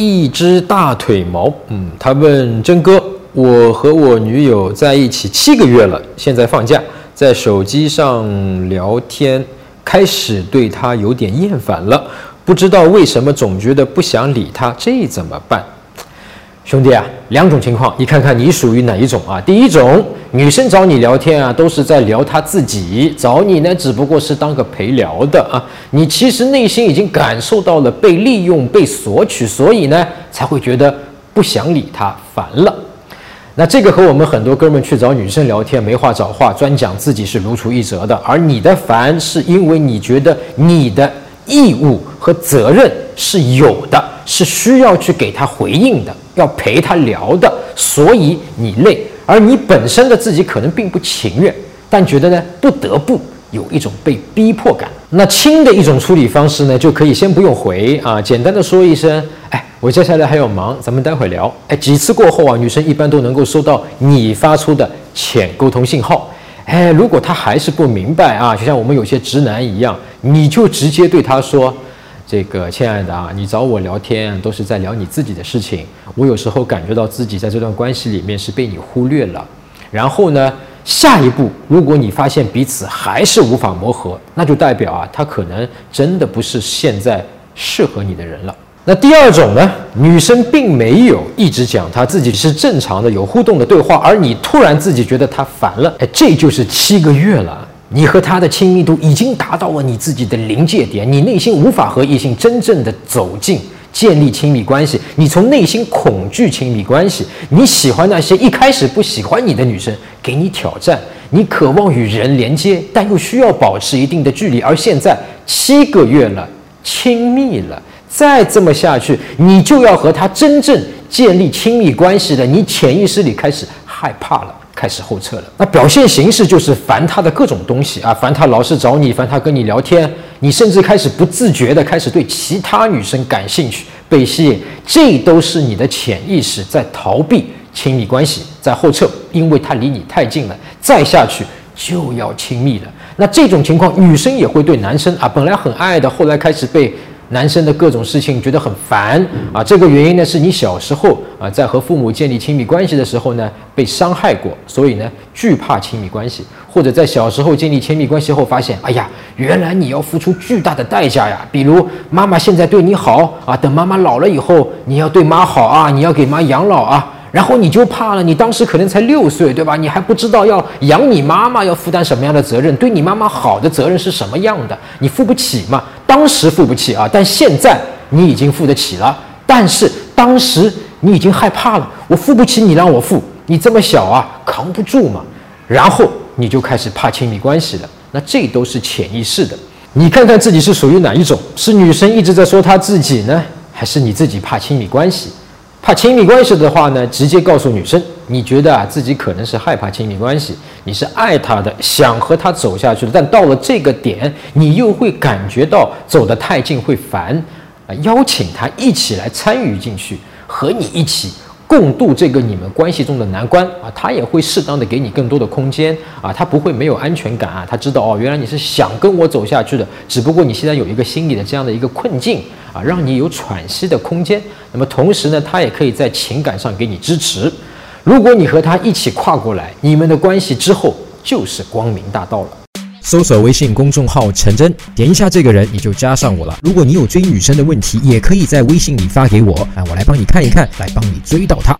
一只大腿毛，嗯，他问真哥，我和我女友在一起七个月了，现在放假，在手机上聊天，开始对她有点厌烦了，不知道为什么总觉得不想理她，这怎么办？兄弟啊，两种情况，你看看你属于哪一种啊？第一种，女生找你聊天啊，都是在聊她自己，找你呢只不过是当个陪聊的啊。你其实内心已经感受到了被利用、被索取，所以呢才会觉得不想理她，烦了。那这个和我们很多哥们去找女生聊天没话找话，专讲自己是如出一辙的，而你的烦是因为你觉得你的义务和责任是有的，是需要去给他回应的。要陪他聊的，所以你累，而你本身的自己可能并不情愿，但觉得呢不得不有一种被逼迫感。那轻的一种处理方式呢，就可以先不用回啊，简单的说一声，哎，我接下来还有忙，咱们待会聊。哎，几次过后啊，女生一般都能够收到你发出的浅沟通信号。哎，如果她还是不明白啊，就像我们有些直男一样，你就直接对她说。这个亲爱的啊，你找我聊天都是在聊你自己的事情。我有时候感觉到自己在这段关系里面是被你忽略了。然后呢，下一步如果你发现彼此还是无法磨合，那就代表啊，他可能真的不是现在适合你的人了。那第二种呢，女生并没有一直讲她自己是正常的有互动的对话，而你突然自己觉得她烦了，哎，这就是七个月了。你和他的亲密度已经达到了你自己的临界点，你内心无法和异性真正的走近、建立亲密关系，你从内心恐惧亲密关系，你喜欢那些一开始不喜欢你的女生给你挑战，你渴望与人连接，但又需要保持一定的距离，而现在七个月了，亲密了，再这么下去，你就要和他真正建立亲密关系了，你潜意识里开始害怕了。开始后撤了，那表现形式就是烦他的各种东西啊，烦他老是找你，烦他跟你聊天，你甚至开始不自觉的开始对其他女生感兴趣，被吸引，这都是你的潜意识在逃避亲密关系，在后撤，因为他离你太近了，再下去就要亲密了。那这种情况，女生也会对男生啊，本来很爱的，后来开始被。男生的各种事情觉得很烦啊，这个原因呢是你小时候啊在和父母建立亲密关系的时候呢被伤害过，所以呢惧怕亲密关系，或者在小时候建立亲密关系后发现，哎呀，原来你要付出巨大的代价呀，比如妈妈现在对你好啊，等妈妈老了以后你要对妈好啊，你要给妈养老啊。然后你就怕了，你当时可能才六岁，对吧？你还不知道要养你妈妈要负担什么样的责任，对你妈妈好的责任是什么样的，你付不起嘛？当时付不起啊，但现在你已经付得起了。但是当时你已经害怕了，我付不起，你让我付，你这么小啊，扛不住嘛。然后你就开始怕亲密关系了，那这都是潜意识的。你看看自己是属于哪一种？是女生一直在说她自己呢，还是你自己怕亲密关系？怕亲密关系的话呢，直接告诉女生，你觉得啊自己可能是害怕亲密关系，你是爱她的，想和她走下去的，但到了这个点，你又会感觉到走得太近会烦，啊，邀请她一起来参与进去，和你一起。共度这个你们关系中的难关啊，他也会适当的给你更多的空间啊，他不会没有安全感啊，他知道哦，原来你是想跟我走下去的，只不过你现在有一个心理的这样的一个困境啊，让你有喘息的空间。那么同时呢，他也可以在情感上给你支持。如果你和他一起跨过来，你们的关系之后就是光明大道了。搜索微信公众号陈真，点一下这个人，你就加上我了。如果你有追女生的问题，也可以在微信里发给我，啊，我来帮你看一看，来帮你追到她。